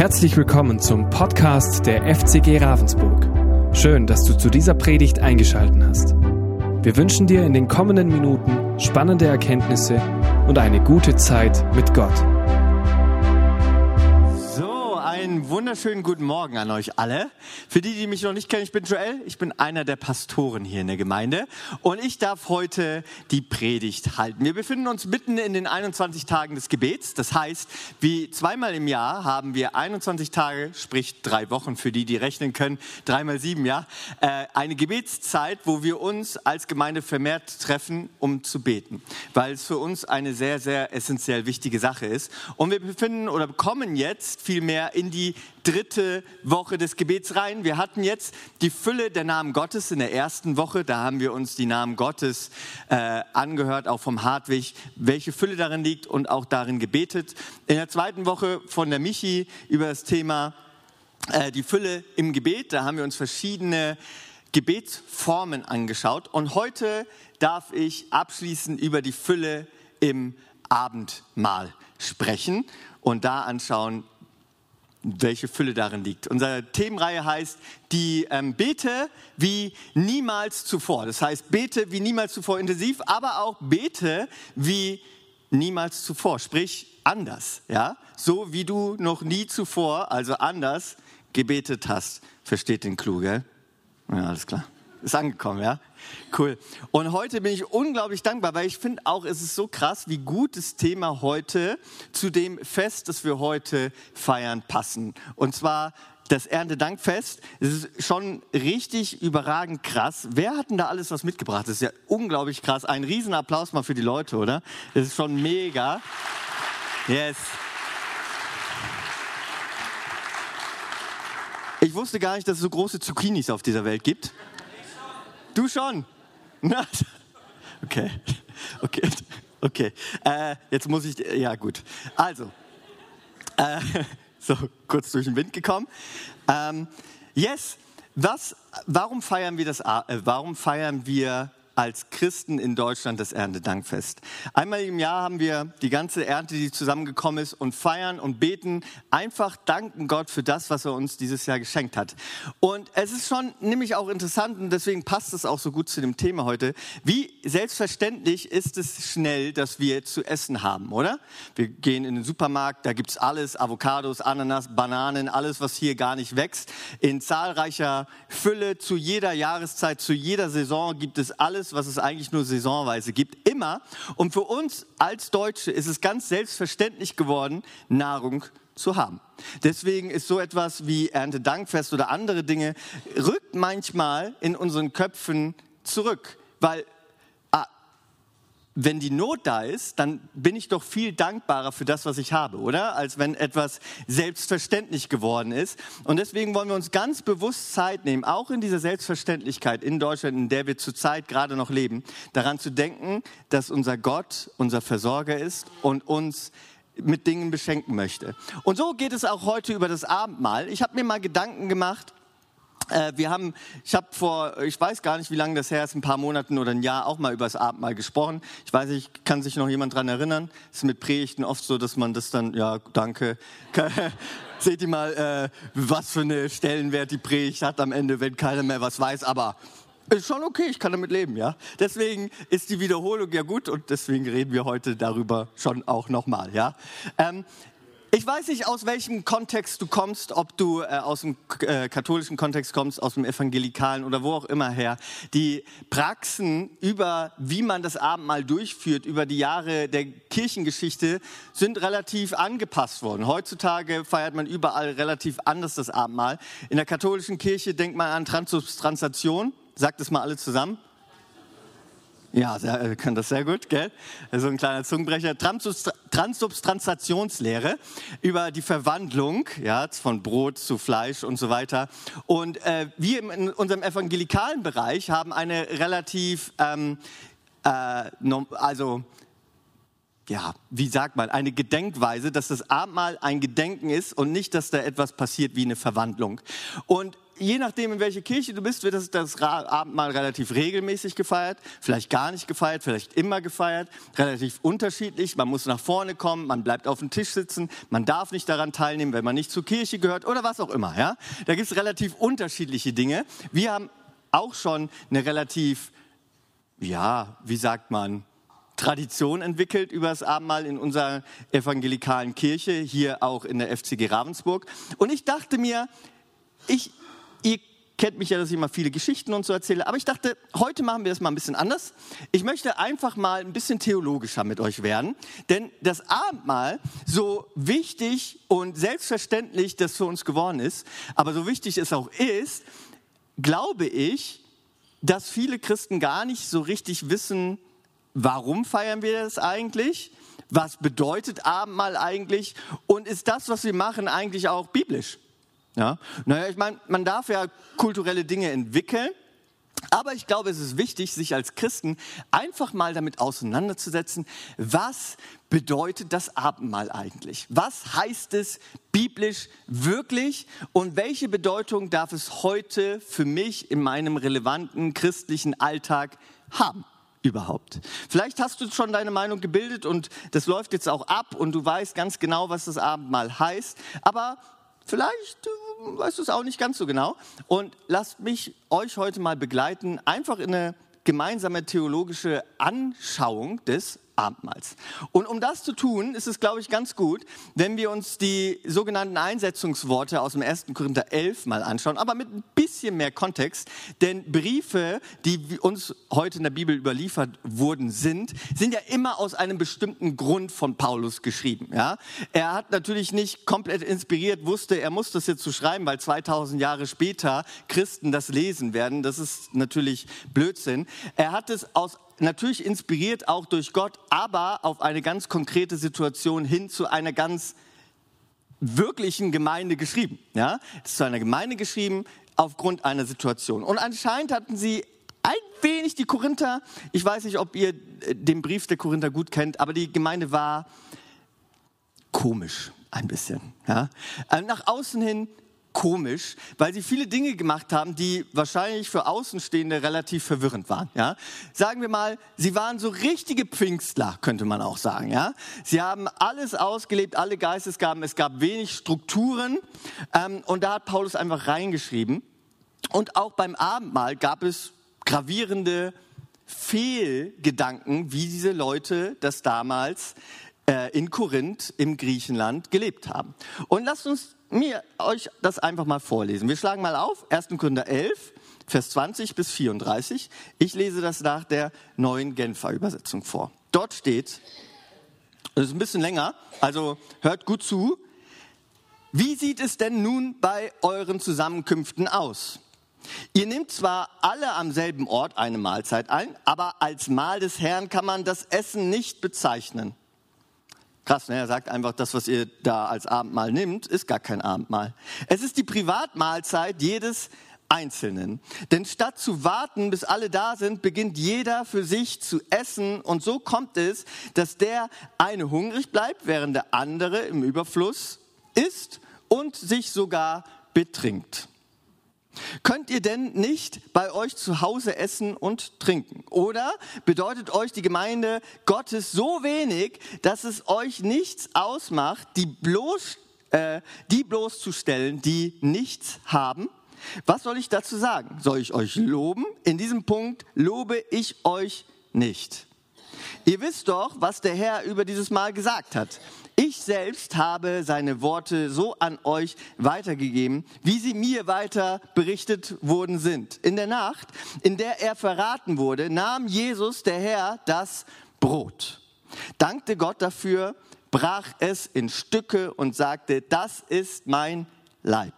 Herzlich willkommen zum Podcast der FCG Ravensburg. Schön, dass du zu dieser Predigt eingeschaltet hast. Wir wünschen dir in den kommenden Minuten spannende Erkenntnisse und eine gute Zeit mit Gott. Wunderschönen guten Morgen an euch alle. Für die, die mich noch nicht kennen, ich bin Joel, ich bin einer der Pastoren hier in der Gemeinde und ich darf heute die Predigt halten. Wir befinden uns mitten in den 21 Tagen des Gebets. Das heißt, wie zweimal im Jahr haben wir 21 Tage, sprich drei Wochen für die, die rechnen können, dreimal sieben, ja, äh, eine Gebetszeit, wo wir uns als Gemeinde vermehrt treffen, um zu beten, weil es für uns eine sehr, sehr essentiell wichtige Sache ist. Und wir befinden oder kommen jetzt vielmehr in die dritte Woche des Gebets rein. Wir hatten jetzt die Fülle der Namen Gottes in der ersten Woche. Da haben wir uns die Namen Gottes äh, angehört, auch vom Hartwig, welche Fülle darin liegt und auch darin gebetet. In der zweiten Woche von der Michi über das Thema äh, die Fülle im Gebet. Da haben wir uns verschiedene Gebetsformen angeschaut. Und heute darf ich abschließend über die Fülle im Abendmahl sprechen und da anschauen, welche Fülle darin liegt. Unsere Themenreihe heißt die ähm, Bete wie niemals zuvor. Das heißt Bete wie niemals zuvor intensiv, aber auch Bete wie niemals zuvor, sprich anders, ja, so wie du noch nie zuvor, also anders gebetet hast. Versteht den Clou, gell? Ja, alles klar. Ist angekommen, ja? Cool. Und heute bin ich unglaublich dankbar, weil ich finde auch, es ist so krass, wie gut das Thema heute zu dem Fest, das wir heute feiern, passen. Und zwar das Erntedankfest. Es ist schon richtig überragend krass. Wer hat denn da alles was mitgebracht? Das ist ja unglaublich krass. Ein Riesenapplaus mal für die Leute, oder? Das ist schon mega. Yes. Ich wusste gar nicht, dass es so große Zucchinis auf dieser Welt gibt. Du schon? Okay, okay, okay. Äh, jetzt muss ich, ja gut. Also, äh, so kurz durch den Wind gekommen. Ähm, yes, was, warum feiern wir das? Äh, warum feiern wir als Christen in Deutschland das Erntedankfest. Einmal im Jahr haben wir die ganze Ernte, die zusammengekommen ist, und feiern und beten, einfach danken Gott für das, was er uns dieses Jahr geschenkt hat. Und es ist schon nämlich auch interessant, und deswegen passt es auch so gut zu dem Thema heute, wie selbstverständlich ist es schnell, dass wir zu essen haben, oder? Wir gehen in den Supermarkt, da gibt es alles, Avocados, Ananas, Bananen, alles, was hier gar nicht wächst. In zahlreicher Fülle, zu jeder Jahreszeit, zu jeder Saison gibt es alles, was es eigentlich nur saisonweise gibt, immer. Und für uns als Deutsche ist es ganz selbstverständlich geworden, Nahrung zu haben. Deswegen ist so etwas wie Erntedankfest oder andere Dinge, rückt manchmal in unseren Köpfen zurück, weil wenn die Not da ist, dann bin ich doch viel dankbarer für das, was ich habe, oder? Als wenn etwas selbstverständlich geworden ist. Und deswegen wollen wir uns ganz bewusst Zeit nehmen, auch in dieser Selbstverständlichkeit in Deutschland, in der wir zurzeit gerade noch leben, daran zu denken, dass unser Gott unser Versorger ist und uns mit Dingen beschenken möchte. Und so geht es auch heute über das Abendmahl. Ich habe mir mal Gedanken gemacht, wir haben, ich habe vor, ich weiß gar nicht, wie lange das her ist, ein paar Monaten oder ein Jahr auch mal über das Abendmahl gesprochen. Ich weiß nicht, kann sich noch jemand dran erinnern? Es ist mit Predigten oft so, dass man das dann, ja, danke. Seht ihr mal, äh, was für eine Stellenwert die Predigt hat am Ende, wenn keiner mehr was weiß, aber ist schon okay, ich kann damit leben, ja. Deswegen ist die Wiederholung ja gut und deswegen reden wir heute darüber schon auch nochmal, ja. Ähm, ich weiß nicht, aus welchem Kontext du kommst, ob du äh, aus dem äh, katholischen Kontext kommst, aus dem evangelikalen oder wo auch immer her. Die Praxen über, wie man das Abendmahl durchführt, über die Jahre der Kirchengeschichte, sind relativ angepasst worden. Heutzutage feiert man überall relativ anders das Abendmahl. In der katholischen Kirche denkt man an Transubstantiation. Sagt es mal alle zusammen. Ja, sehr, äh, kann das sehr gut, gell? So ein kleiner Zungenbrecher. Transsubstantiationslehre über die Verwandlung ja, von Brot zu Fleisch und so weiter. Und äh, wir in unserem evangelikalen Bereich haben eine relativ, ähm, äh, also ja, wie sagt man, eine Gedenkweise, dass das Abendmahl ein Gedenken ist und nicht, dass da etwas passiert wie eine Verwandlung. Und je nachdem, in welche Kirche du bist, wird das, das Abendmahl relativ regelmäßig gefeiert, vielleicht gar nicht gefeiert, vielleicht immer gefeiert, relativ unterschiedlich. Man muss nach vorne kommen, man bleibt auf dem Tisch sitzen, man darf nicht daran teilnehmen, wenn man nicht zur Kirche gehört oder was auch immer. Ja? Da gibt es relativ unterschiedliche Dinge. Wir haben auch schon eine relativ, ja, wie sagt man, Tradition entwickelt über das Abendmahl in unserer evangelikalen Kirche, hier auch in der FCG Ravensburg. Und ich dachte mir, ich, ihr kennt mich ja, dass ich immer viele Geschichten und so erzähle, aber ich dachte, heute machen wir das mal ein bisschen anders. Ich möchte einfach mal ein bisschen theologischer mit euch werden, denn das Abendmahl, so wichtig und selbstverständlich das für uns geworden ist, aber so wichtig es auch ist, glaube ich, dass viele Christen gar nicht so richtig wissen, warum feiern wir das eigentlich? Was bedeutet Abendmahl eigentlich? Und ist das, was wir machen, eigentlich auch biblisch? Ja? Naja, ich meine, man darf ja kulturelle Dinge entwickeln. Aber ich glaube, es ist wichtig, sich als Christen einfach mal damit auseinanderzusetzen, was bedeutet das Abendmahl eigentlich? Was heißt es biblisch wirklich und welche Bedeutung darf es heute für mich in meinem relevanten christlichen Alltag haben? überhaupt. Vielleicht hast du schon deine Meinung gebildet und das läuft jetzt auch ab und du weißt ganz genau, was das Abendmahl heißt, aber vielleicht äh, weißt du es auch nicht ganz so genau. Und lasst mich euch heute mal begleiten, einfach in eine gemeinsame theologische Anschauung des Abendmahls. Und um das zu tun, ist es, glaube ich, ganz gut, wenn wir uns die sogenannten Einsetzungsworte aus dem 1. Korinther 11 mal anschauen, aber mit ein bisschen mehr Kontext. Denn Briefe, die uns heute in der Bibel überliefert wurden, sind, sind ja immer aus einem bestimmten Grund von Paulus geschrieben. Ja? Er hat natürlich nicht komplett inspiriert, wusste, er muss das jetzt so schreiben, weil 2000 Jahre später Christen das lesen werden. Das ist natürlich Blödsinn. Er hat es aus natürlich inspiriert auch durch Gott, aber auf eine ganz konkrete Situation hin zu einer ganz wirklichen Gemeinde geschrieben. Ja, ist zu einer Gemeinde geschrieben aufgrund einer Situation. Und anscheinend hatten sie ein wenig die Korinther, ich weiß nicht, ob ihr äh, den Brief der Korinther gut kennt, aber die Gemeinde war komisch ein bisschen. Ja? Äh, nach außen hin komisch, weil sie viele Dinge gemacht haben, die wahrscheinlich für Außenstehende relativ verwirrend waren. Ja? Sagen wir mal, sie waren so richtige Pfingstler, könnte man auch sagen. Ja? Sie haben alles ausgelebt, alle Geistesgaben, es gab wenig Strukturen ähm, und da hat Paulus einfach reingeschrieben. Und auch beim Abendmahl gab es gravierende Fehlgedanken, wie diese Leute das damals äh, in Korinth im Griechenland gelebt haben. Und lasst uns mir euch das einfach mal vorlesen. Wir schlagen mal auf, 1. Korinther 11, Vers 20 bis 34. Ich lese das nach der neuen Genfer Übersetzung vor. Dort steht, das ist ein bisschen länger, also hört gut zu. Wie sieht es denn nun bei euren Zusammenkünften aus? Ihr nehmt zwar alle am selben Ort eine Mahlzeit ein, aber als Mahl des Herrn kann man das Essen nicht bezeichnen. Krass, ne? er sagt einfach, das, was ihr da als Abendmahl nimmt, ist gar kein Abendmahl. Es ist die Privatmahlzeit jedes Einzelnen. Denn statt zu warten, bis alle da sind, beginnt jeder für sich zu essen. Und so kommt es, dass der eine hungrig bleibt, während der andere im Überfluss isst und sich sogar betrinkt. Könnt ihr denn nicht bei euch zu Hause essen und trinken? Oder bedeutet euch die Gemeinde Gottes so wenig, dass es euch nichts ausmacht, die, bloß, äh, die bloßzustellen, die nichts haben? Was soll ich dazu sagen? Soll ich euch loben? In diesem Punkt lobe ich euch nicht. Ihr wisst doch, was der Herr über dieses Mal gesagt hat. Ich selbst habe seine Worte so an euch weitergegeben, wie sie mir weiter berichtet worden sind. In der Nacht, in der er verraten wurde, nahm Jesus, der Herr, das Brot, dankte Gott dafür, brach es in Stücke und sagte, das ist mein Leib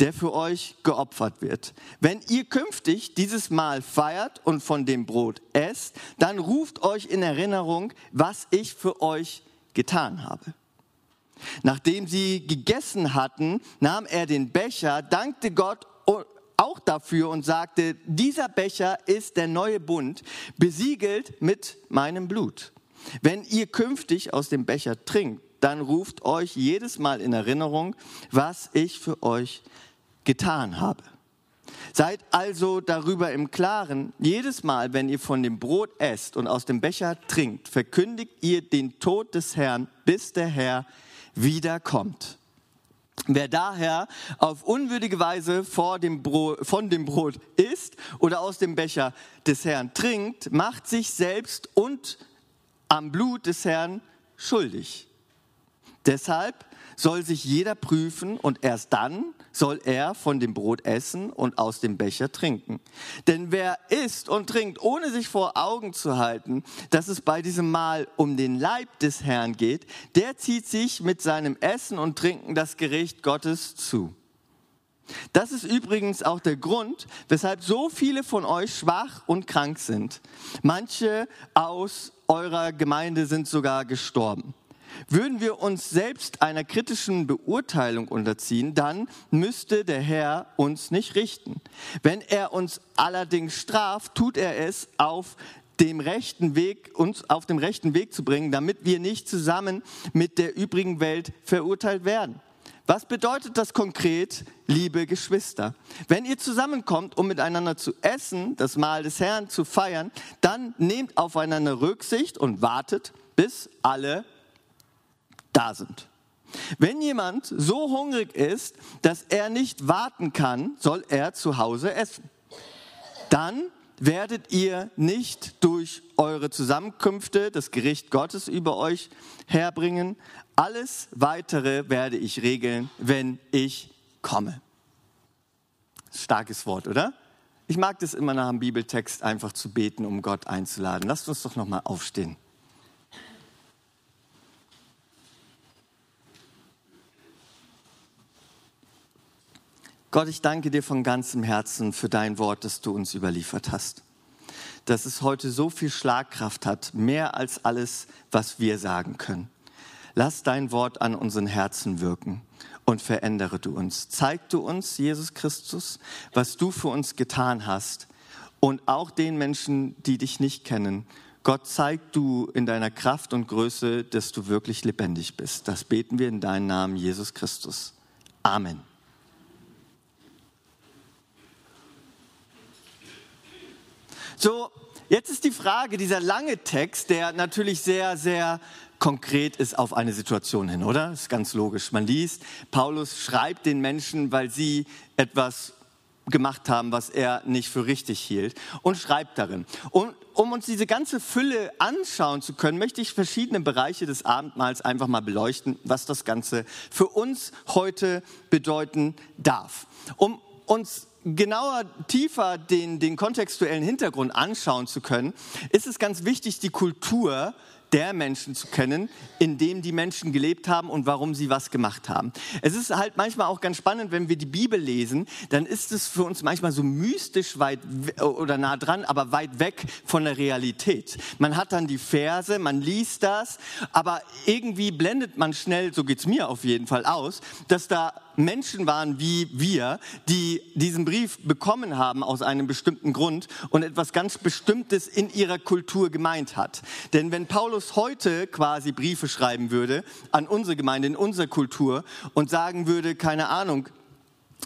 der für euch geopfert wird. Wenn ihr künftig dieses Mal feiert und von dem Brot esst, dann ruft euch in Erinnerung, was ich für euch getan habe. Nachdem sie gegessen hatten, nahm er den Becher, dankte Gott auch dafür und sagte, dieser Becher ist der neue Bund, besiegelt mit meinem Blut. Wenn ihr künftig aus dem Becher trinkt, dann ruft euch jedes Mal in Erinnerung, was ich für euch getan habe. Seid also darüber im Klaren, jedes Mal, wenn ihr von dem Brot esst und aus dem Becher trinkt, verkündigt ihr den Tod des Herrn, bis der Herr wiederkommt. Wer daher auf unwürdige Weise dem Brot, von dem Brot isst oder aus dem Becher des Herrn trinkt, macht sich selbst und am Blut des Herrn schuldig. Deshalb soll sich jeder prüfen und erst dann soll er von dem Brot essen und aus dem Becher trinken. Denn wer isst und trinkt, ohne sich vor Augen zu halten, dass es bei diesem Mahl um den Leib des Herrn geht, der zieht sich mit seinem Essen und Trinken das Gericht Gottes zu. Das ist übrigens auch der Grund, weshalb so viele von euch schwach und krank sind. Manche aus eurer Gemeinde sind sogar gestorben. Würden wir uns selbst einer kritischen Beurteilung unterziehen, dann müsste der Herr uns nicht richten. Wenn er uns allerdings straft, tut er es auf dem rechten Weg, uns auf dem rechten Weg zu bringen, damit wir nicht zusammen mit der übrigen Welt verurteilt werden. Was bedeutet das konkret, liebe Geschwister? Wenn ihr zusammenkommt, um miteinander zu essen, das Mahl des Herrn zu feiern, dann nehmt aufeinander Rücksicht und wartet, bis alle da sind. Wenn jemand so hungrig ist, dass er nicht warten kann, soll er zu Hause essen. Dann werdet ihr nicht durch eure Zusammenkünfte das Gericht Gottes über euch herbringen. Alles weitere werde ich regeln, wenn ich komme. Starkes Wort, oder? Ich mag das immer nach dem Bibeltext einfach zu beten, um Gott einzuladen. Lasst uns doch noch mal aufstehen. Gott, ich danke dir von ganzem Herzen für dein Wort, das du uns überliefert hast. Dass es heute so viel Schlagkraft hat, mehr als alles, was wir sagen können. Lass dein Wort an unseren Herzen wirken und verändere du uns. Zeig du uns, Jesus Christus, was du für uns getan hast und auch den Menschen, die dich nicht kennen. Gott, zeig du in deiner Kraft und Größe, dass du wirklich lebendig bist. Das beten wir in deinen Namen, Jesus Christus. Amen. So, jetzt ist die Frage, dieser lange Text, der natürlich sehr, sehr konkret ist auf eine Situation hin, oder? Das ist ganz logisch. Man liest, Paulus schreibt den Menschen, weil sie etwas gemacht haben, was er nicht für richtig hielt und schreibt darin. Und um uns diese ganze Fülle anschauen zu können, möchte ich verschiedene Bereiche des Abendmahls einfach mal beleuchten, was das Ganze für uns heute bedeuten darf. Um uns genauer, tiefer den, den kontextuellen Hintergrund anschauen zu können, ist es ganz wichtig, die Kultur der Menschen zu kennen, in dem die Menschen gelebt haben und warum sie was gemacht haben. Es ist halt manchmal auch ganz spannend, wenn wir die Bibel lesen, dann ist es für uns manchmal so mystisch weit oder nah dran, aber weit weg von der Realität. Man hat dann die Verse, man liest das, aber irgendwie blendet man schnell, so geht's mir auf jeden Fall aus, dass da Menschen waren wie wir, die diesen Brief bekommen haben aus einem bestimmten Grund und etwas ganz Bestimmtes in ihrer Kultur gemeint hat. Denn wenn Paulus heute quasi Briefe schreiben würde an unsere Gemeinde, in unsere Kultur und sagen würde, keine Ahnung,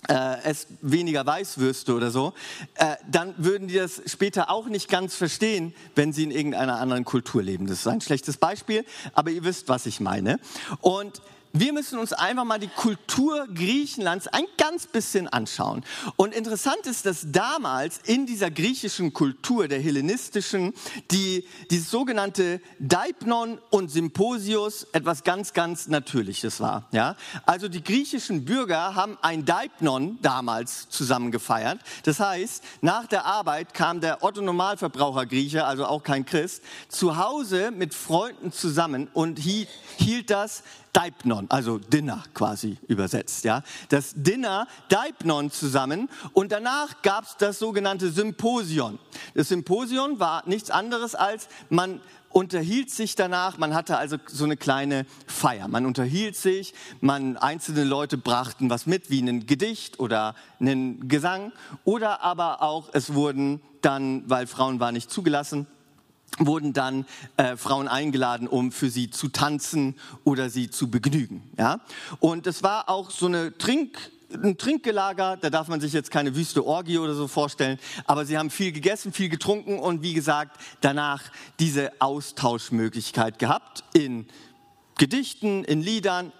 äh, es weniger Weißwürste oder so, äh, dann würden die das später auch nicht ganz verstehen, wenn sie in irgendeiner anderen Kultur leben. Das ist ein schlechtes Beispiel, aber ihr wisst, was ich meine. Und wir müssen uns einfach mal die Kultur Griechenlands ein ganz bisschen anschauen. Und interessant ist, dass damals in dieser griechischen Kultur, der hellenistischen, die, dieses sogenannte Deipnon und Symposius etwas ganz, ganz Natürliches war. Ja? Also die griechischen Bürger haben ein Deipnon damals zusammen gefeiert. Das heißt, nach der Arbeit kam der Otto Normalverbraucher Grieche, also auch kein Christ, zu Hause mit Freunden zusammen und hielt das Deipnon, also Dinner quasi übersetzt, ja. Das Dinner Deipnon zusammen und danach gab es das sogenannte Symposion. Das Symposion war nichts anderes als man unterhielt sich danach, man hatte also so eine kleine Feier. Man unterhielt sich, man einzelne Leute brachten was mit, wie ein Gedicht oder einen Gesang oder aber auch es wurden dann, weil Frauen waren nicht zugelassen, wurden dann äh, Frauen eingeladen, um für sie zu tanzen oder sie zu begnügen. Ja? Und es war auch so eine Trink ein Trinkgelager, da darf man sich jetzt keine wüste Orgie oder so vorstellen, aber sie haben viel gegessen, viel getrunken und wie gesagt, danach diese Austauschmöglichkeit gehabt in Gedichten, in Liedern,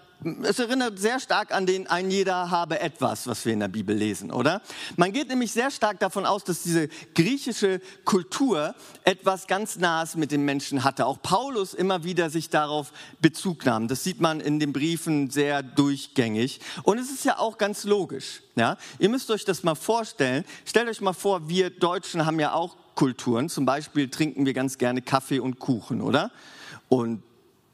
es erinnert sehr stark an den ein jeder habe etwas, was wir in der Bibel lesen, oder? Man geht nämlich sehr stark davon aus, dass diese griechische Kultur etwas ganz Nahes mit den Menschen hatte. Auch Paulus immer wieder sich darauf Bezug nahm. Das sieht man in den Briefen sehr durchgängig. Und es ist ja auch ganz logisch. Ja? Ihr müsst euch das mal vorstellen. Stellt euch mal vor, wir Deutschen haben ja auch Kulturen. Zum Beispiel trinken wir ganz gerne Kaffee und Kuchen, oder? Und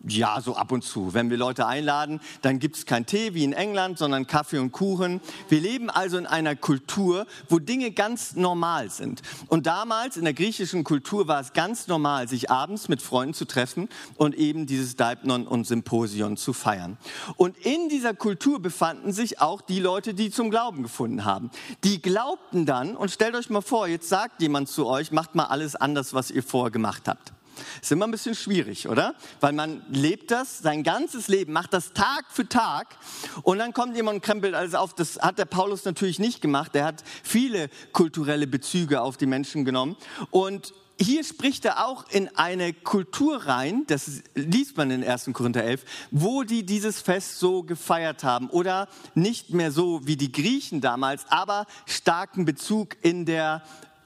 ja, so ab und zu. Wenn wir Leute einladen, dann gibt es kein Tee wie in England, sondern Kaffee und Kuchen. Wir leben also in einer Kultur, wo Dinge ganz normal sind. Und damals in der griechischen Kultur war es ganz normal, sich abends mit Freunden zu treffen und eben dieses Deipnon und Symposion zu feiern. Und in dieser Kultur befanden sich auch die Leute, die zum Glauben gefunden haben. Die glaubten dann, und stellt euch mal vor, jetzt sagt jemand zu euch, macht mal alles anders, was ihr vorher gemacht habt. Ist immer ein bisschen schwierig, oder? Weil man lebt das sein ganzes Leben, macht das Tag für Tag und dann kommt jemand und krempelt alles auf. Das hat der Paulus natürlich nicht gemacht. Er hat viele kulturelle Bezüge auf die Menschen genommen und hier spricht er auch in eine Kultur rein, das liest man in 1. Korinther 11, wo die dieses Fest so gefeiert haben oder nicht mehr so wie die Griechen damals, aber starken Bezug in der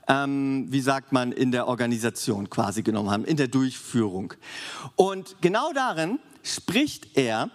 ähm, wie sagt man, in der Organisation quasi genommen haben, in der Durchführung. Und genau darin spricht er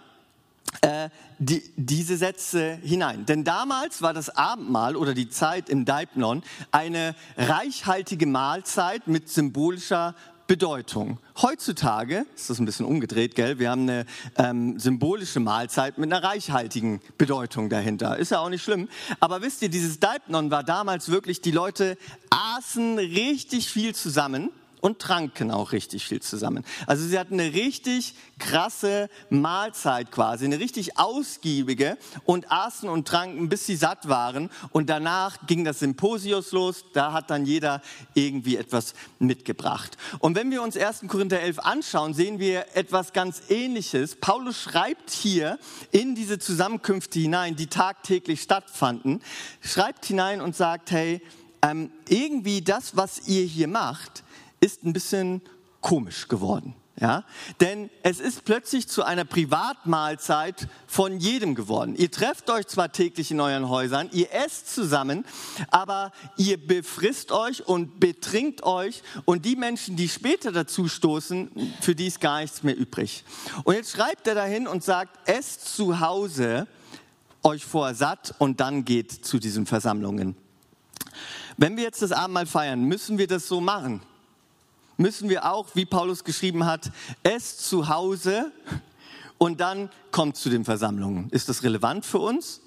äh, die, diese Sätze hinein. Denn damals war das Abendmahl oder die Zeit im Deipnon eine reichhaltige Mahlzeit mit symbolischer Bedeutung. Heutzutage ist das ein bisschen umgedreht, gell? Wir haben eine ähm, symbolische Mahlzeit mit einer reichhaltigen Bedeutung dahinter. Ist ja auch nicht schlimm. Aber wisst ihr, dieses Deipnon war damals wirklich, die Leute aßen richtig viel zusammen und tranken auch richtig viel zusammen. Also sie hatten eine richtig krasse Mahlzeit quasi, eine richtig ausgiebige und aßen und tranken, bis sie satt waren. Und danach ging das Symposius los. Da hat dann jeder irgendwie etwas mitgebracht. Und wenn wir uns 1. Korinther 11 anschauen, sehen wir etwas ganz Ähnliches. Paulus schreibt hier in diese Zusammenkünfte hinein, die tagtäglich stattfanden, schreibt hinein und sagt, hey, ähm, irgendwie das, was ihr hier macht, ist ein bisschen komisch geworden. Ja, denn es ist plötzlich zu einer Privatmahlzeit von jedem geworden. Ihr trefft euch zwar täglich in euren Häusern, ihr esst zusammen, aber ihr befrisst euch und betrinkt euch und die Menschen, die später dazu stoßen, für die ist gar nichts mehr übrig. Und jetzt schreibt er dahin und sagt, esst zu Hause euch vor satt und dann geht zu diesen Versammlungen. Wenn wir jetzt das Abendmahl feiern, müssen wir das so machen müssen wir auch, wie Paulus geschrieben hat, es zu Hause und dann kommt zu den Versammlungen. Ist das relevant für uns?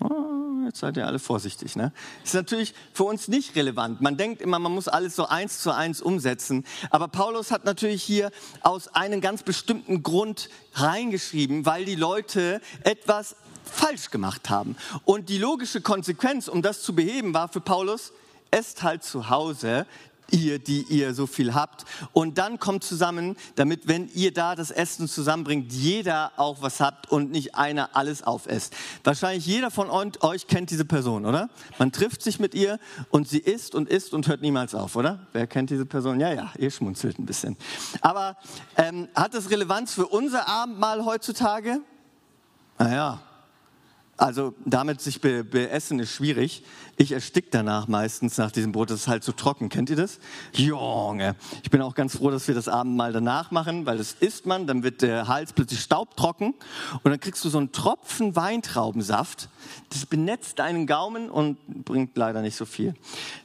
Oh, jetzt seid ihr alle vorsichtig. Ne? Ist natürlich für uns nicht relevant. Man denkt immer, man muss alles so eins zu eins umsetzen. Aber Paulus hat natürlich hier aus einem ganz bestimmten Grund reingeschrieben, weil die Leute etwas falsch gemacht haben. Und die logische Konsequenz, um das zu beheben, war für Paulus, esst halt zu Hause ihr, die ihr so viel habt. Und dann kommt zusammen, damit, wenn ihr da das Essen zusammenbringt, jeder auch was habt und nicht einer alles aufesst. Wahrscheinlich jeder von euch kennt diese Person, oder? Man trifft sich mit ihr und sie isst und isst und hört niemals auf, oder? Wer kennt diese Person? Ja, ja, ihr schmunzelt ein bisschen. Aber ähm, hat das Relevanz für unser Abendmahl heutzutage? Naja, also damit sich be beessen ist schwierig. Ich erstick danach meistens nach diesem Brot. Das ist halt so trocken. Kennt ihr das? Junge. Ich bin auch ganz froh, dass wir das Abendmahl danach machen, weil das isst man, dann wird der Hals plötzlich staubtrocken und dann kriegst du so einen Tropfen Weintraubensaft. Das benetzt deinen Gaumen und bringt leider nicht so viel.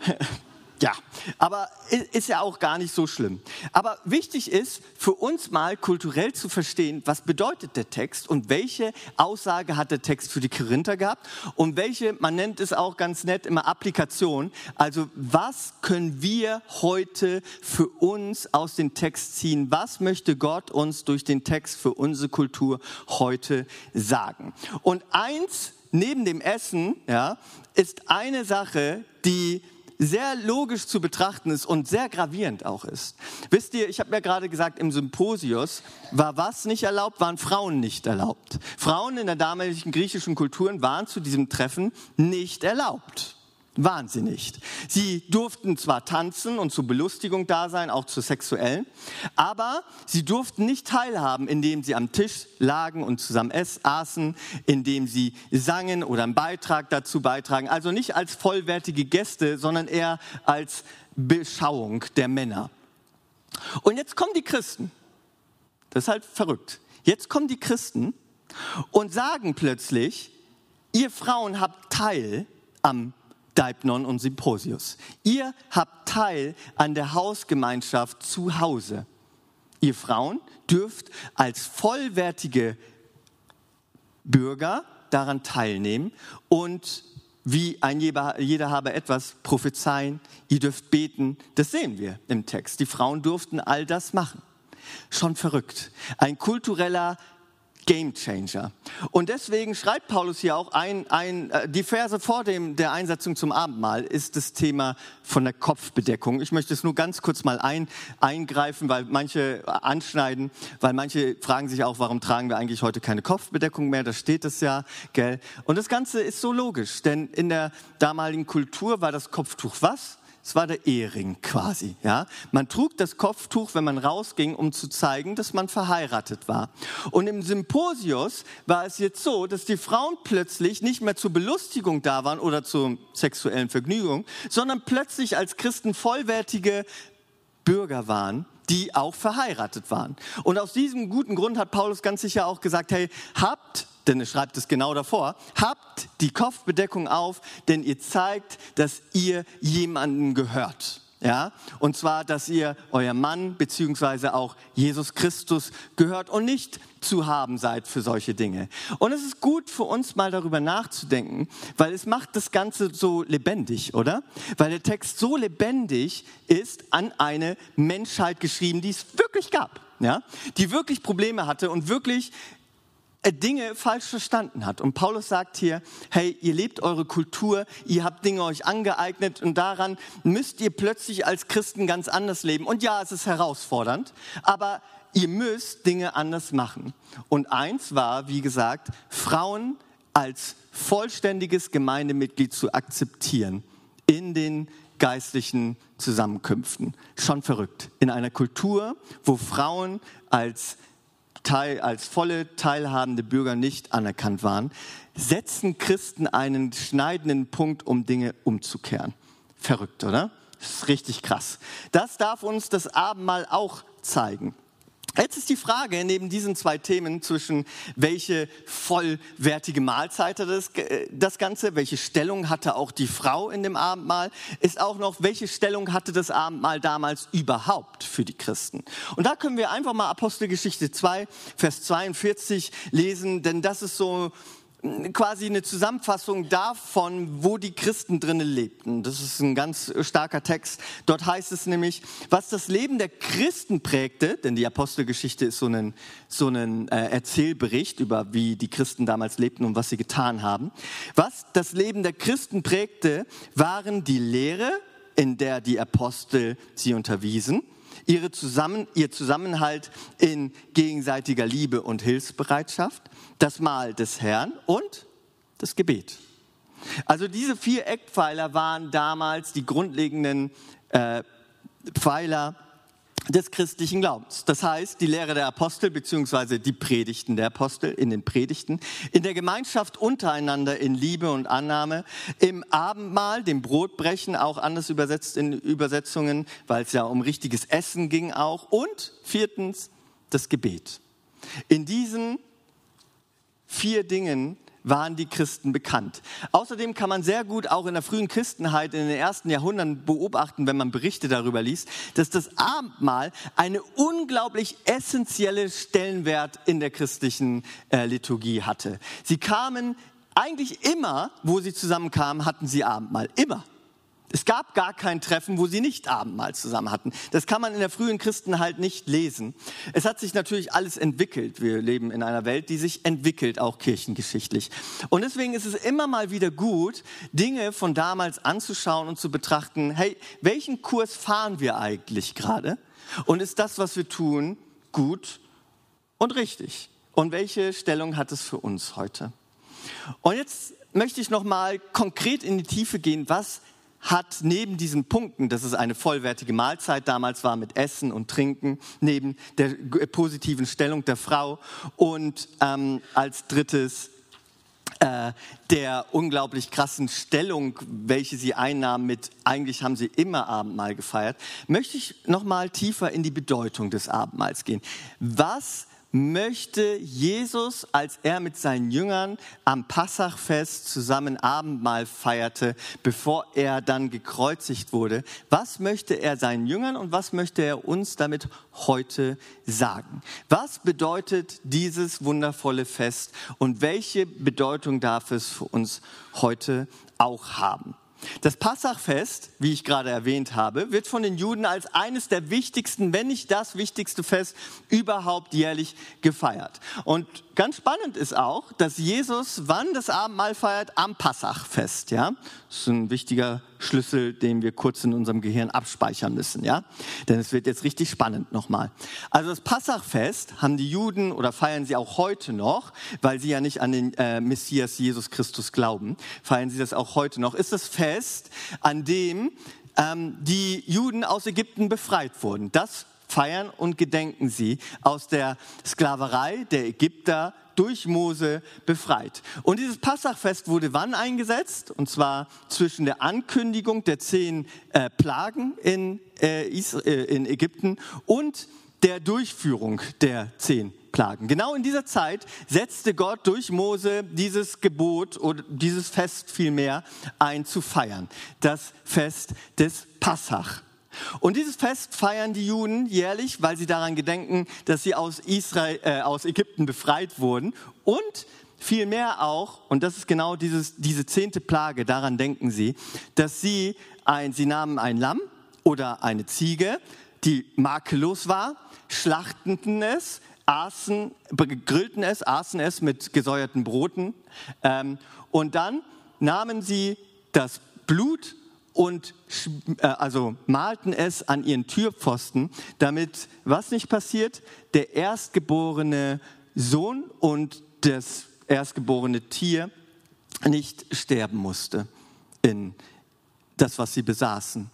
Ja, aber ist ja auch gar nicht so schlimm. Aber wichtig ist für uns mal kulturell zu verstehen, was bedeutet der Text und welche Aussage hat der Text für die Korinther gehabt und welche, man nennt es auch ganz nett immer Applikation. Also was können wir heute für uns aus dem Text ziehen? Was möchte Gott uns durch den Text für unsere Kultur heute sagen? Und eins neben dem Essen, ja, ist eine Sache, die sehr logisch zu betrachten ist und sehr gravierend auch ist. Wisst ihr, ich habe ja gerade gesagt, im Symposius war was nicht erlaubt, waren Frauen nicht erlaubt. Frauen in der damaligen griechischen Kulturen waren zu diesem Treffen nicht erlaubt. Waren sie nicht. Sie durften zwar tanzen und zur Belustigung da sein, auch zur sexuellen, aber sie durften nicht teilhaben, indem sie am Tisch lagen und zusammen aßen, indem sie sangen oder einen Beitrag dazu beitragen. Also nicht als vollwertige Gäste, sondern eher als Beschauung der Männer. Und jetzt kommen die Christen. Das ist halt verrückt. Jetzt kommen die Christen und sagen plötzlich, ihr Frauen habt Teil am Deipnon und Symposius. Ihr habt Teil an der Hausgemeinschaft zu Hause. Ihr Frauen dürft als vollwertige Bürger daran teilnehmen und wie ein jeder, jeder habe etwas prophezeien, ihr dürft beten. Das sehen wir im Text. Die Frauen durften all das machen. Schon verrückt. Ein kultureller Game Changer. Und deswegen schreibt Paulus hier auch ein, ein, äh, die Verse vor dem, der Einsetzung zum Abendmahl ist das Thema von der Kopfbedeckung. Ich möchte es nur ganz kurz mal ein, eingreifen, weil manche anschneiden, weil manche fragen sich auch, warum tragen wir eigentlich heute keine Kopfbedeckung mehr? Da steht es ja, gell? Und das Ganze ist so logisch, denn in der damaligen Kultur war das Kopftuch was? Es war der Ehering quasi. Ja? Man trug das Kopftuch, wenn man rausging, um zu zeigen, dass man verheiratet war. Und im Symposius war es jetzt so, dass die Frauen plötzlich nicht mehr zur Belustigung da waren oder zur sexuellen Vergnügung, sondern plötzlich als Christen vollwertige Bürger waren, die auch verheiratet waren. Und aus diesem guten Grund hat Paulus ganz sicher auch gesagt, hey, habt denn er schreibt es genau davor, habt die Kopfbedeckung auf, denn ihr zeigt, dass ihr jemanden gehört. Ja, und zwar, dass ihr euer Mann beziehungsweise auch Jesus Christus gehört und nicht zu haben seid für solche Dinge. Und es ist gut für uns mal darüber nachzudenken, weil es macht das Ganze so lebendig, oder? Weil der Text so lebendig ist an eine Menschheit geschrieben, die es wirklich gab. Ja, die wirklich Probleme hatte und wirklich Dinge falsch verstanden hat. Und Paulus sagt hier, hey, ihr lebt eure Kultur, ihr habt Dinge euch angeeignet und daran müsst ihr plötzlich als Christen ganz anders leben. Und ja, es ist herausfordernd, aber ihr müsst Dinge anders machen. Und eins war, wie gesagt, Frauen als vollständiges Gemeindemitglied zu akzeptieren in den geistlichen Zusammenkünften. Schon verrückt. In einer Kultur, wo Frauen als Teil, als volle teilhabende Bürger nicht anerkannt waren, setzen Christen einen schneidenden Punkt, um Dinge umzukehren. Verrückt, oder? Das ist richtig krass. Das darf uns das Abendmahl auch zeigen. Jetzt ist die Frage neben diesen zwei Themen zwischen welche vollwertige Mahlzeit hatte das, äh, das Ganze, welche Stellung hatte auch die Frau in dem Abendmahl, ist auch noch, welche Stellung hatte das Abendmahl damals überhaupt für die Christen. Und da können wir einfach mal Apostelgeschichte 2, Vers 42 lesen, denn das ist so quasi eine Zusammenfassung davon, wo die Christen drinnen lebten. Das ist ein ganz starker Text. Dort heißt es nämlich, was das Leben der Christen prägte, denn die Apostelgeschichte ist so ein, so ein äh, Erzählbericht über, wie die Christen damals lebten und was sie getan haben. Was das Leben der Christen prägte, waren die Lehre, in der die Apostel sie unterwiesen, ihre Zusammen, ihr Zusammenhalt in gegenseitiger Liebe und Hilfsbereitschaft, das Mahl des Herrn und das Gebet. Also diese vier Eckpfeiler waren damals die grundlegenden äh, Pfeiler des christlichen Glaubens. Das heißt, die Lehre der Apostel beziehungsweise die Predigten der Apostel in den Predigten, in der Gemeinschaft untereinander in Liebe und Annahme, im Abendmahl, dem Brotbrechen, auch anders übersetzt in Übersetzungen, weil es ja um richtiges Essen ging auch, und viertens das Gebet. In diesen vier Dingen waren die Christen bekannt. Außerdem kann man sehr gut auch in der frühen Christenheit in den ersten Jahrhunderten beobachten, wenn man Berichte darüber liest, dass das Abendmahl eine unglaublich essentielle Stellenwert in der christlichen äh, Liturgie hatte. Sie kamen eigentlich immer, wo sie zusammenkamen, hatten sie Abendmahl. Immer. Es gab gar kein Treffen, wo sie nicht Abendmahl zusammen hatten. Das kann man in der frühen Christen halt nicht lesen. Es hat sich natürlich alles entwickelt. Wir leben in einer Welt, die sich entwickelt, auch kirchengeschichtlich. Und deswegen ist es immer mal wieder gut, Dinge von damals anzuschauen und zu betrachten, hey, welchen Kurs fahren wir eigentlich gerade? Und ist das, was wir tun, gut und richtig? Und welche Stellung hat es für uns heute? Und jetzt möchte ich noch mal konkret in die Tiefe gehen, was hat neben diesen Punkten, dass es eine vollwertige Mahlzeit damals war mit Essen und Trinken, neben der positiven Stellung der Frau und ähm, als drittes äh, der unglaublich krassen Stellung, welche sie einnahmen mit, eigentlich haben sie immer Abendmahl gefeiert, möchte ich noch mal tiefer in die Bedeutung des Abendmahls gehen. Was möchte Jesus, als er mit seinen Jüngern am Passachfest zusammen Abendmahl feierte, bevor er dann gekreuzigt wurde, was möchte er seinen Jüngern und was möchte er uns damit heute sagen? Was bedeutet dieses wundervolle Fest und welche Bedeutung darf es für uns heute auch haben? Das Passachfest, wie ich gerade erwähnt habe, wird von den Juden als eines der wichtigsten, wenn nicht das wichtigste Fest überhaupt jährlich gefeiert. Und ganz spannend ist auch, dass Jesus wann das Abendmahl feiert? Am Passachfest. Ja? Das ist ein wichtiger Schlüssel, den wir kurz in unserem Gehirn abspeichern müssen. Ja? Denn es wird jetzt richtig spannend nochmal. Also das Passachfest haben die Juden oder feiern sie auch heute noch, weil sie ja nicht an den äh, Messias Jesus Christus glauben, feiern sie das auch heute noch. Ist das Fest, an dem ähm, die Juden aus Ägypten befreit wurden. Das feiern und gedenken sie aus der Sklaverei der Ägypter durch Mose befreit. Und dieses Passachfest wurde wann eingesetzt? Und zwar zwischen der Ankündigung der zehn äh, Plagen in, äh, äh in Ägypten und der Durchführung der zehn Plagen. Genau in dieser Zeit setzte Gott durch Mose dieses Gebot oder dieses Fest vielmehr ein zu feiern. Das Fest des Passach. Und dieses Fest feiern die Juden jährlich, weil sie daran gedenken, dass sie aus, Israel, äh, aus Ägypten befreit wurden. Und vielmehr auch, und das ist genau dieses, diese zehnte Plage, daran denken sie, dass sie ein, sie nahmen ein Lamm oder eine Ziege, die makellos war, schlachteten es, aßen, grillten es, aßen es mit gesäuerten Broten. Ähm, und dann nahmen sie das Blut und äh, also malten es an ihren Türpfosten, damit was nicht passiert, der erstgeborene Sohn und das erstgeborene Tier nicht sterben musste in das, was sie besaßen.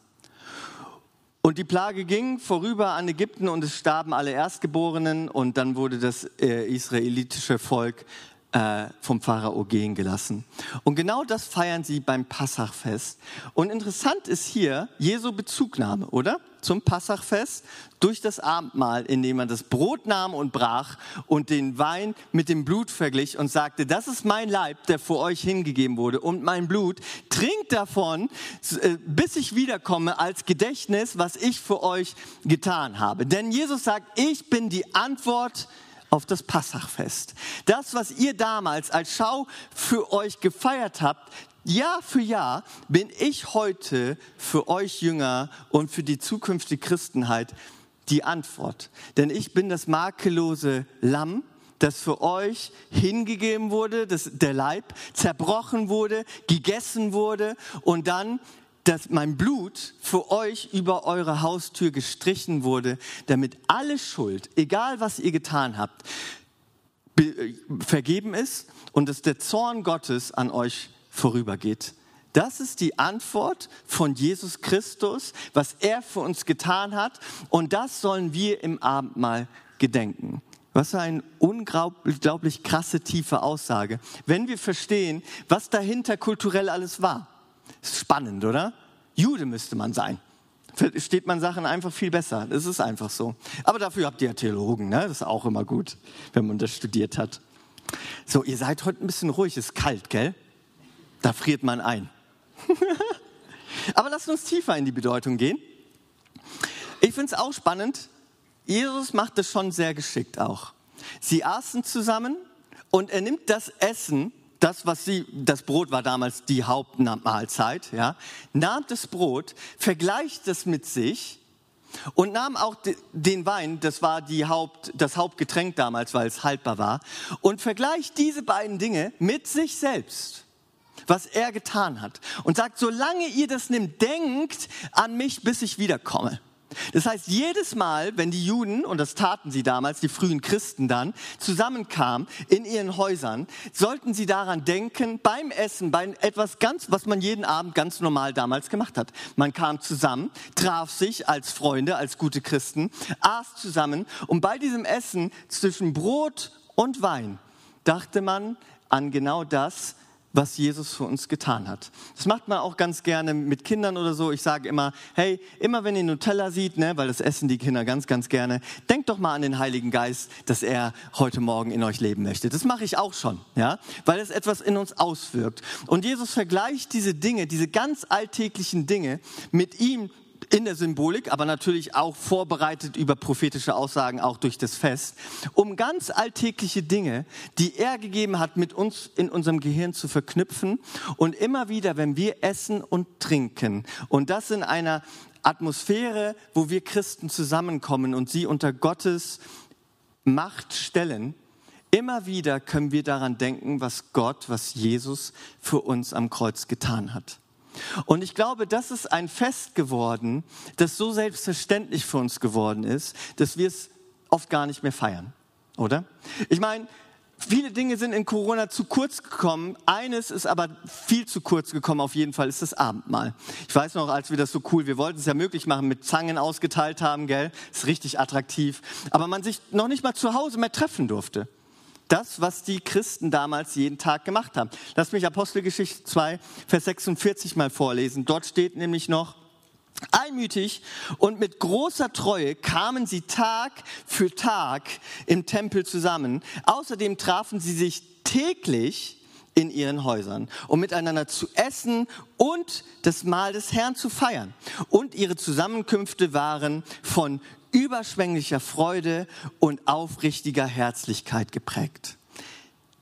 Und die Plage ging vorüber an Ägypten und es starben alle Erstgeborenen und dann wurde das äh, israelitische Volk äh, vom Pharao gehen gelassen. Und genau das feiern sie beim Passachfest. Und interessant ist hier Jesu Bezugnahme, oder? Zum Passachfest durch das Abendmahl, indem er das Brot nahm und brach und den Wein mit dem Blut verglich und sagte, das ist mein Leib, der vor euch hingegeben wurde und mein Blut, trinkt davon, äh, bis ich wiederkomme als Gedächtnis, was ich für euch getan habe. Denn Jesus sagt, ich bin die Antwort auf das Passachfest. Das, was ihr damals als Schau für euch gefeiert habt, Jahr für Jahr bin ich heute für euch Jünger und für die zukünftige Christenheit die Antwort. Denn ich bin das makellose Lamm, das für euch hingegeben wurde, das der Leib zerbrochen wurde, gegessen wurde und dann dass mein Blut für euch über eure Haustür gestrichen wurde, damit alle Schuld, egal was ihr getan habt, äh, vergeben ist und dass der Zorn Gottes an euch vorübergeht. Das ist die Antwort von Jesus Christus, was er für uns getan hat. Und das sollen wir im Abendmahl gedenken. Was für eine unglaublich krasse, tiefe Aussage. Wenn wir verstehen, was dahinter kulturell alles war. Spannend, oder? Jude müsste man sein. Versteht man Sachen einfach viel besser. Das ist einfach so. Aber dafür habt ihr ja Theologen, ne? Das ist auch immer gut, wenn man das studiert hat. So, ihr seid heute ein bisschen ruhig, ist kalt, gell? Da friert man ein. Aber lasst uns tiefer in die Bedeutung gehen. Ich finde es auch spannend. Jesus macht das schon sehr geschickt auch. Sie aßen zusammen und er nimmt das Essen das, was sie, das Brot war damals die Hauptmahlzeit, ja, nahm das Brot, vergleicht es mit sich und nahm auch den Wein, das war die Haupt, das Hauptgetränk damals, weil es haltbar war, und vergleicht diese beiden Dinge mit sich selbst, was er getan hat. Und sagt, solange ihr das nimmt, denkt an mich, bis ich wiederkomme. Das heißt, jedes Mal, wenn die Juden, und das taten sie damals, die frühen Christen dann, zusammenkamen in ihren Häusern, sollten sie daran denken, beim Essen, bei etwas ganz, was man jeden Abend ganz normal damals gemacht hat. Man kam zusammen, traf sich als Freunde, als gute Christen, aß zusammen und bei diesem Essen zwischen Brot und Wein dachte man an genau das, was Jesus für uns getan hat. Das macht man auch ganz gerne mit Kindern oder so. Ich sage immer, hey, immer wenn ihr Nutella sieht, ne, weil das essen die Kinder ganz, ganz gerne, denkt doch mal an den Heiligen Geist, dass er heute Morgen in euch leben möchte. Das mache ich auch schon, ja, weil es etwas in uns auswirkt. Und Jesus vergleicht diese Dinge, diese ganz alltäglichen Dinge mit ihm, in der Symbolik, aber natürlich auch vorbereitet über prophetische Aussagen, auch durch das Fest, um ganz alltägliche Dinge, die er gegeben hat, mit uns in unserem Gehirn zu verknüpfen. Und immer wieder, wenn wir essen und trinken, und das in einer Atmosphäre, wo wir Christen zusammenkommen und sie unter Gottes Macht stellen, immer wieder können wir daran denken, was Gott, was Jesus für uns am Kreuz getan hat. Und ich glaube, das ist ein Fest geworden, das so selbstverständlich für uns geworden ist, dass wir es oft gar nicht mehr feiern, oder? Ich meine, viele Dinge sind in Corona zu kurz gekommen. Eines ist aber viel zu kurz gekommen, auf jeden Fall ist das Abendmahl. Ich weiß noch, als wir das so cool, wir wollten es ja möglich machen, mit Zangen ausgeteilt haben, gell? Ist richtig attraktiv. Aber man sich noch nicht mal zu Hause mehr treffen durfte. Das, was die Christen damals jeden Tag gemacht haben. Lass mich Apostelgeschichte 2, Vers 46 mal vorlesen. Dort steht nämlich noch, Einmütig und mit großer Treue kamen sie Tag für Tag im Tempel zusammen. Außerdem trafen sie sich täglich in ihren Häusern, um miteinander zu essen und das Mahl des Herrn zu feiern. Und ihre Zusammenkünfte waren von überschwänglicher Freude und aufrichtiger Herzlichkeit geprägt.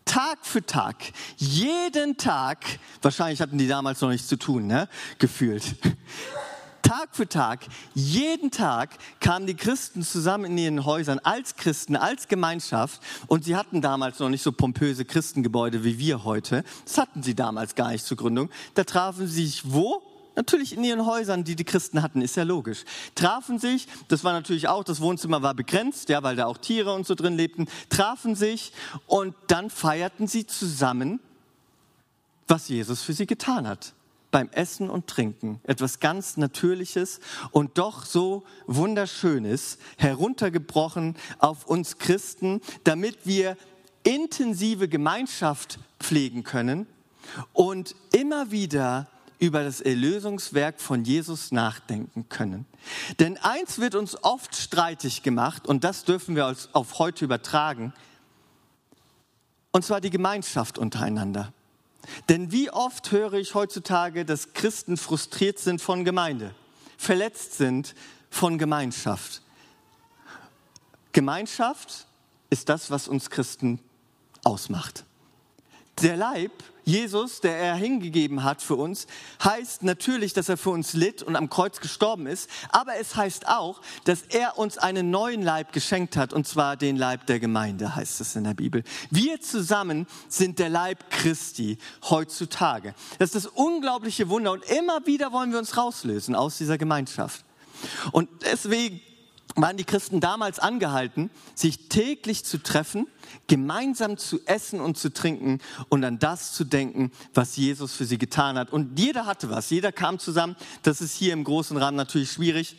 Tag für Tag, jeden Tag, wahrscheinlich hatten die damals noch nichts zu tun, ne? gefühlt. Tag für Tag, jeden Tag kamen die Christen zusammen in ihren Häusern als Christen, als Gemeinschaft. Und sie hatten damals noch nicht so pompöse Christengebäude wie wir heute. Das hatten sie damals gar nicht zur Gründung. Da trafen sie sich wo? Natürlich in ihren Häusern, die die Christen hatten, ist ja logisch. Trafen sich, das war natürlich auch, das Wohnzimmer war begrenzt, ja, weil da auch Tiere und so drin lebten, trafen sich und dann feierten sie zusammen, was Jesus für sie getan hat. Beim Essen und Trinken. Etwas ganz Natürliches und doch so Wunderschönes, heruntergebrochen auf uns Christen, damit wir intensive Gemeinschaft pflegen können und immer wieder über das Erlösungswerk von Jesus nachdenken können. Denn eins wird uns oft streitig gemacht, und das dürfen wir auf heute übertragen, und zwar die Gemeinschaft untereinander. Denn wie oft höre ich heutzutage, dass Christen frustriert sind von Gemeinde, verletzt sind von Gemeinschaft. Gemeinschaft ist das, was uns Christen ausmacht. Der Leib Jesus, der er hingegeben hat für uns, heißt natürlich, dass er für uns litt und am Kreuz gestorben ist, aber es heißt auch, dass er uns einen neuen Leib geschenkt hat, und zwar den Leib der Gemeinde, heißt es in der Bibel. Wir zusammen sind der Leib Christi heutzutage. Das ist das unglaubliche Wunder und immer wieder wollen wir uns rauslösen aus dieser Gemeinschaft. Und deswegen waren die Christen damals angehalten, sich täglich zu treffen, gemeinsam zu essen und zu trinken und an das zu denken, was Jesus für sie getan hat. Und jeder hatte was, jeder kam zusammen. Das ist hier im großen Rahmen natürlich schwierig.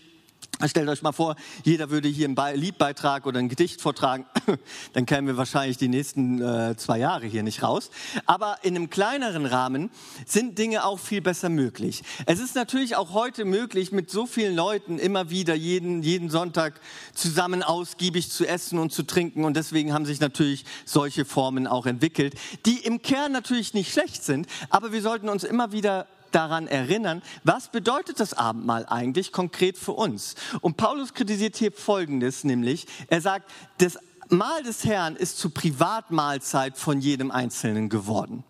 Stellt euch mal vor, jeder würde hier einen Liedbeitrag oder ein Gedicht vortragen, dann kämen wir wahrscheinlich die nächsten äh, zwei Jahre hier nicht raus. Aber in einem kleineren Rahmen sind Dinge auch viel besser möglich. Es ist natürlich auch heute möglich, mit so vielen Leuten immer wieder jeden, jeden Sonntag zusammen ausgiebig zu essen und zu trinken. Und deswegen haben sich natürlich solche Formen auch entwickelt, die im Kern natürlich nicht schlecht sind, aber wir sollten uns immer wieder daran erinnern, was bedeutet das Abendmahl eigentlich konkret für uns? Und Paulus kritisiert hier Folgendes, nämlich er sagt, das Mahl des Herrn ist zur Privatmahlzeit von jedem Einzelnen geworden.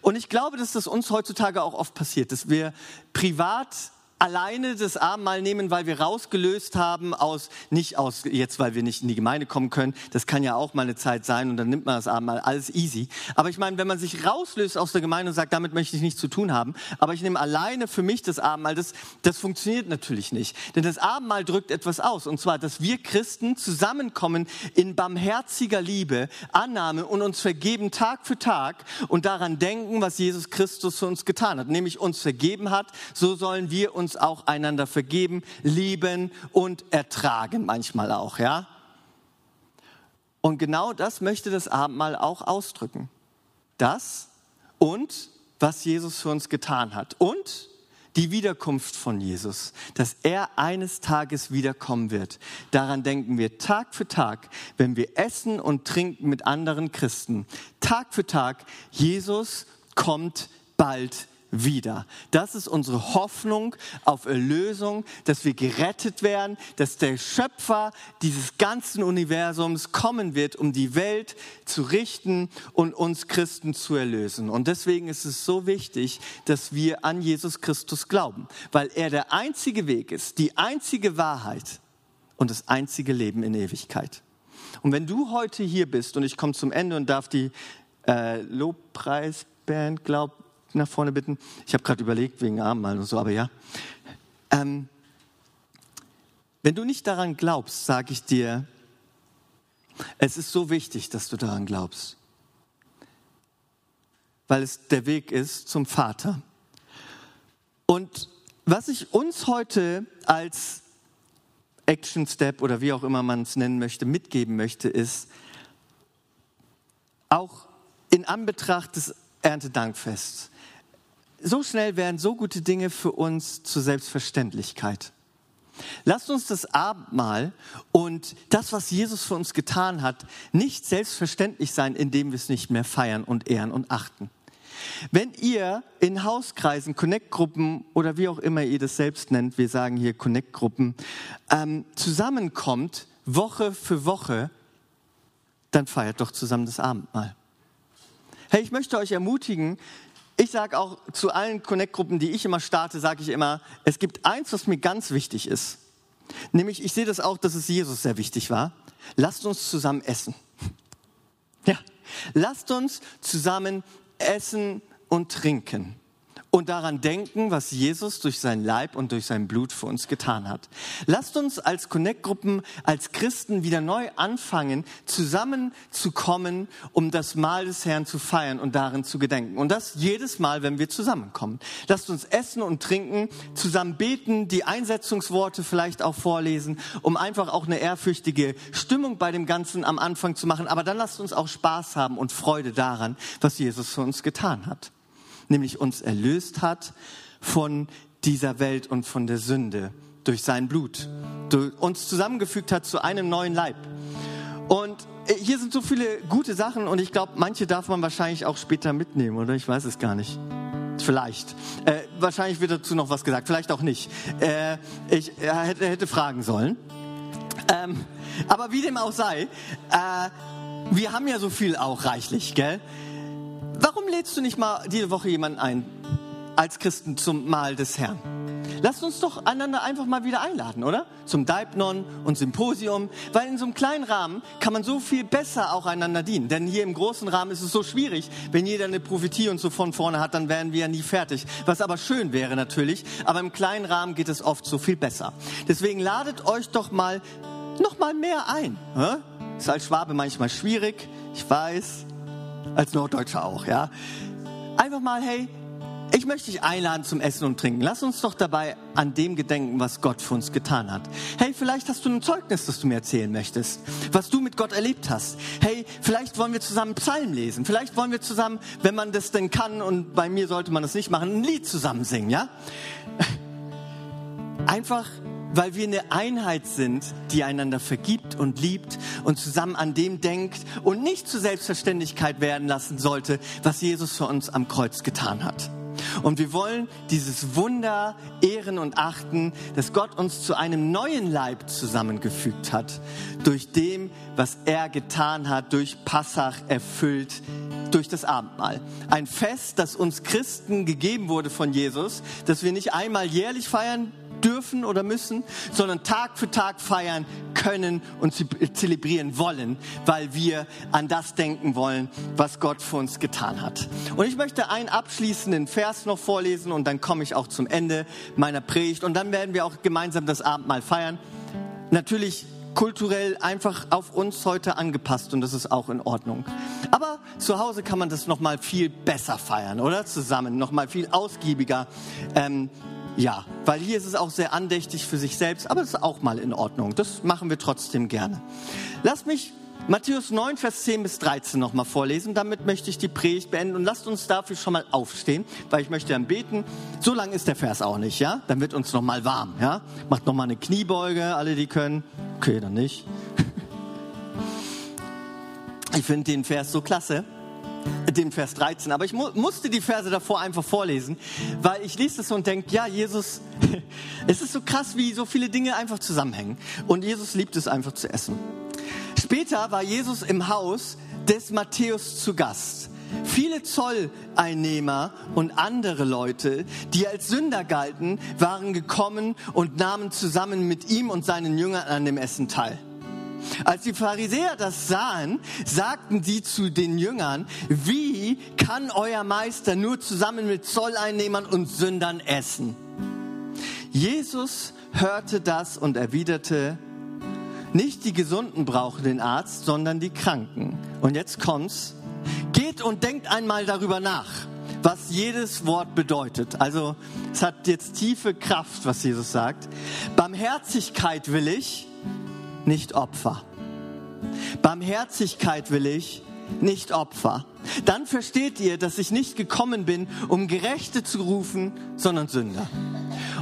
Und ich glaube, dass das uns heutzutage auch oft passiert, dass wir privat alleine das Abendmahl nehmen, weil wir rausgelöst haben aus, nicht aus, jetzt weil wir nicht in die Gemeinde kommen können, das kann ja auch mal eine Zeit sein und dann nimmt man das Abendmahl, alles easy. Aber ich meine, wenn man sich rauslöst aus der Gemeinde und sagt, damit möchte ich nichts zu tun haben, aber ich nehme alleine für mich das Abendmahl, das, das funktioniert natürlich nicht. Denn das Abendmahl drückt etwas aus und zwar, dass wir Christen zusammenkommen in barmherziger Liebe, Annahme und uns vergeben Tag für Tag und daran denken, was Jesus Christus für uns getan hat, nämlich uns vergeben hat, so sollen wir uns auch einander vergeben, lieben und ertragen manchmal auch, ja? Und genau das möchte das Abendmahl auch ausdrücken. Das und was Jesus für uns getan hat und die Wiederkunft von Jesus, dass er eines Tages wiederkommen wird. Daran denken wir Tag für Tag, wenn wir essen und trinken mit anderen Christen. Tag für Tag, Jesus kommt bald wieder. Das ist unsere Hoffnung auf Erlösung, dass wir gerettet werden, dass der Schöpfer dieses ganzen Universums kommen wird, um die Welt zu richten und uns Christen zu erlösen. Und deswegen ist es so wichtig, dass wir an Jesus Christus glauben, weil er der einzige Weg ist, die einzige Wahrheit und das einzige Leben in Ewigkeit. Und wenn du heute hier bist und ich komme zum Ende und darf die äh, Lobpreisband, glaub, nach vorne bitten? Ich habe gerade überlegt wegen Abendmahl und so, aber ja. Ähm, wenn du nicht daran glaubst, sage ich dir, es ist so wichtig, dass du daran glaubst, weil es der Weg ist zum Vater. Und was ich uns heute als Action Step oder wie auch immer man es nennen möchte, mitgeben möchte, ist, auch in Anbetracht des Erntedankfests, so schnell werden so gute Dinge für uns zur Selbstverständlichkeit. Lasst uns das Abendmahl und das, was Jesus für uns getan hat, nicht selbstverständlich sein, indem wir es nicht mehr feiern und ehren und achten. Wenn ihr in Hauskreisen, Connect-Gruppen oder wie auch immer ihr das selbst nennt, wir sagen hier Connect-Gruppen, ähm, zusammenkommt, Woche für Woche, dann feiert doch zusammen das Abendmahl. Hey, ich möchte euch ermutigen, ich sage auch zu allen Connect-Gruppen, die ich immer starte, sage ich immer, es gibt eins, was mir ganz wichtig ist. Nämlich, ich sehe das auch, dass es Jesus sehr wichtig war. Lasst uns zusammen essen. Ja, lasst uns zusammen essen und trinken und daran denken, was Jesus durch sein Leib und durch sein Blut für uns getan hat. Lasst uns als Connect-Gruppen, als Christen wieder neu anfangen, zusammenzukommen, um das Mahl des Herrn zu feiern und darin zu gedenken. Und das jedes Mal, wenn wir zusammenkommen. Lasst uns essen und trinken, zusammen beten, die Einsetzungsworte vielleicht auch vorlesen, um einfach auch eine ehrfürchtige Stimmung bei dem Ganzen am Anfang zu machen. Aber dann lasst uns auch Spaß haben und Freude daran, was Jesus für uns getan hat nämlich uns erlöst hat von dieser Welt und von der Sünde durch sein Blut, uns zusammengefügt hat zu einem neuen Leib. Und äh, hier sind so viele gute Sachen und ich glaube, manche darf man wahrscheinlich auch später mitnehmen, oder? Ich weiß es gar nicht. Vielleicht. Äh, wahrscheinlich wird dazu noch was gesagt, vielleicht auch nicht. Äh, ich äh, hätte, hätte, fragen sollen. Ähm, aber wie dem auch sei, äh, wir haben ja so viel auch reichlich, gell? Warum lädst du nicht mal diese Woche jemanden ein als Christen zum Mahl des Herrn? Lasst uns doch einander einfach mal wieder einladen, oder? Zum Daipnon und Symposium, weil in so einem kleinen Rahmen kann man so viel besser auch einander dienen. Denn hier im großen Rahmen ist es so schwierig, wenn jeder eine Prophetie und so von vorne hat, dann wären wir ja nie fertig. Was aber schön wäre natürlich, aber im kleinen Rahmen geht es oft so viel besser. Deswegen ladet euch doch mal noch mal mehr ein. Ist als Schwabe manchmal schwierig, ich weiß, als Norddeutscher auch, ja. Einfach mal, hey, ich möchte dich einladen zum Essen und Trinken. Lass uns doch dabei an dem gedenken, was Gott für uns getan hat. Hey, vielleicht hast du ein Zeugnis, das du mir erzählen möchtest, was du mit Gott erlebt hast. Hey, vielleicht wollen wir zusammen Psalmen lesen. Vielleicht wollen wir zusammen, wenn man das denn kann, und bei mir sollte man das nicht machen, ein Lied zusammen singen, ja? Einfach weil wir eine Einheit sind, die einander vergibt und liebt und zusammen an dem denkt und nicht zur Selbstverständlichkeit werden lassen sollte, was Jesus für uns am Kreuz getan hat. Und wir wollen dieses Wunder ehren und achten, dass Gott uns zu einem neuen Leib zusammengefügt hat, durch dem, was er getan hat, durch Passach erfüllt, durch das Abendmahl. Ein Fest, das uns Christen gegeben wurde von Jesus, das wir nicht einmal jährlich feiern dürfen oder müssen, sondern Tag für Tag feiern können und zelebrieren wollen, weil wir an das denken wollen, was Gott für uns getan hat. Und ich möchte einen abschließenden Vers noch vorlesen und dann komme ich auch zum Ende meiner Predigt und dann werden wir auch gemeinsam das Abendmahl feiern. Natürlich kulturell einfach auf uns heute angepasst und das ist auch in Ordnung. Aber zu Hause kann man das noch mal viel besser feiern, oder? Zusammen, noch mal viel ausgiebiger. Ähm, ja, weil hier ist es auch sehr andächtig für sich selbst, aber es ist auch mal in Ordnung. Das machen wir trotzdem gerne. Lass mich Matthäus 9, Vers 10 bis 13 nochmal vorlesen. Damit möchte ich die Predigt beenden und lasst uns dafür schon mal aufstehen, weil ich möchte dann beten. So lang ist der Vers auch nicht, ja? Dann wird uns nochmal warm, ja? Macht nochmal eine Kniebeuge, alle die können. Okay, dann nicht. Ich finde den Vers so klasse den Vers 13. Aber ich mu musste die Verse davor einfach vorlesen, weil ich lese das und denke, ja, Jesus, es ist so krass, wie so viele Dinge einfach zusammenhängen. Und Jesus liebt es einfach zu essen. Später war Jesus im Haus des Matthäus zu Gast. Viele Zolleinnehmer und andere Leute, die als Sünder galten, waren gekommen und nahmen zusammen mit ihm und seinen Jüngern an dem Essen teil. Als die Pharisäer das sahen, sagten sie zu den Jüngern, wie kann euer Meister nur zusammen mit Zolleinnehmern und Sündern essen? Jesus hörte das und erwiderte, nicht die Gesunden brauchen den Arzt, sondern die Kranken. Und jetzt kommt's. Geht und denkt einmal darüber nach, was jedes Wort bedeutet. Also es hat jetzt tiefe Kraft, was Jesus sagt. Barmherzigkeit will ich, nicht Opfer. Barmherzigkeit will ich, nicht Opfer. Dann versteht ihr, dass ich nicht gekommen bin, um Gerechte zu rufen, sondern Sünder.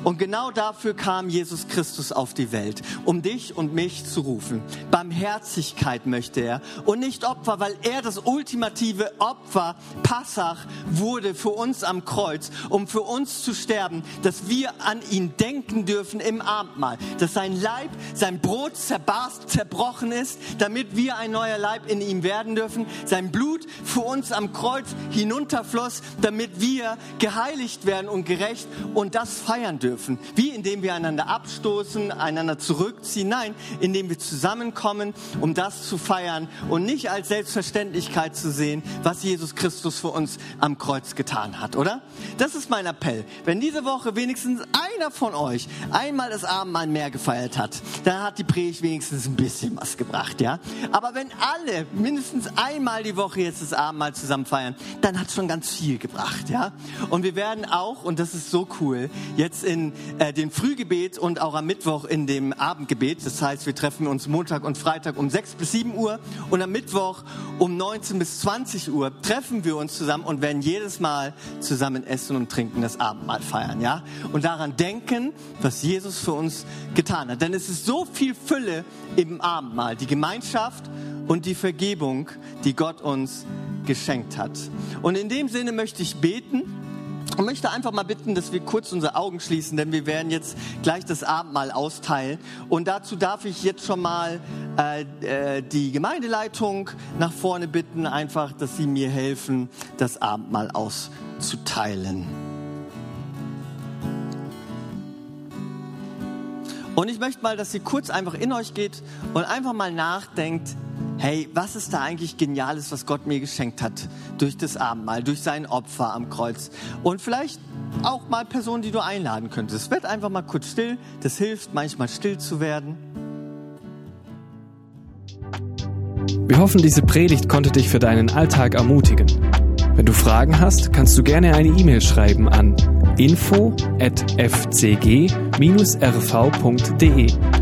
Und genau dafür kam Jesus Christus auf die Welt, um dich und mich zu rufen. Barmherzigkeit möchte er und nicht Opfer, weil er das ultimative Opfer, Passach, wurde für uns am Kreuz, um für uns zu sterben, dass wir an ihn denken dürfen im Abendmahl, dass sein Leib, sein Brot zerbarst, zerbrochen ist, damit wir ein neuer Leib in ihm werden dürfen, sein Blut für uns am Kreuz hinunterfloss, damit wir geheiligt werden und gerecht und das feiern dürfen. Wie indem wir einander abstoßen, einander zurückziehen. Nein, indem wir zusammenkommen, um das zu feiern und nicht als Selbstverständlichkeit zu sehen, was Jesus Christus für uns am Kreuz getan hat, oder? Das ist mein Appell. Wenn diese Woche wenigstens einer von euch einmal das Abendmahl mehr gefeiert hat, dann hat die Predigt wenigstens ein bisschen was gebracht, ja? Aber wenn alle mindestens einmal die Woche jetzt das Abendmahl zusammen feiern, dann hat es schon ganz viel gebracht, ja? Und wir werden auch, und das ist so cool, jetzt in in äh, dem Frühgebet und auch am Mittwoch in dem Abendgebet. Das heißt, wir treffen uns Montag und Freitag um 6 bis 7 Uhr und am Mittwoch um 19 bis 20 Uhr treffen wir uns zusammen und werden jedes Mal zusammen essen und trinken, das Abendmahl feiern, ja? Und daran denken, was Jesus für uns getan hat. Denn es ist so viel Fülle im Abendmahl, die Gemeinschaft und die Vergebung, die Gott uns geschenkt hat. Und in dem Sinne möchte ich beten und möchte einfach mal bitten, dass wir kurz unsere Augen schließen, denn wir werden jetzt gleich das Abendmahl austeilen. Und dazu darf ich jetzt schon mal äh, äh, die Gemeindeleitung nach vorne bitten, einfach, dass sie mir helfen, das Abendmahl auszuteilen. Und ich möchte mal, dass ihr kurz einfach in euch geht und einfach mal nachdenkt, hey, was ist da eigentlich Geniales, was Gott mir geschenkt hat durch das Abendmahl, durch sein Opfer am Kreuz. Und vielleicht auch mal Personen, die du einladen könntest. Werd einfach mal kurz still. Das hilft manchmal still zu werden. Wir hoffen, diese Predigt konnte dich für deinen Alltag ermutigen. Wenn du Fragen hast, kannst du gerne eine E-Mail schreiben an info@fcg-rv.de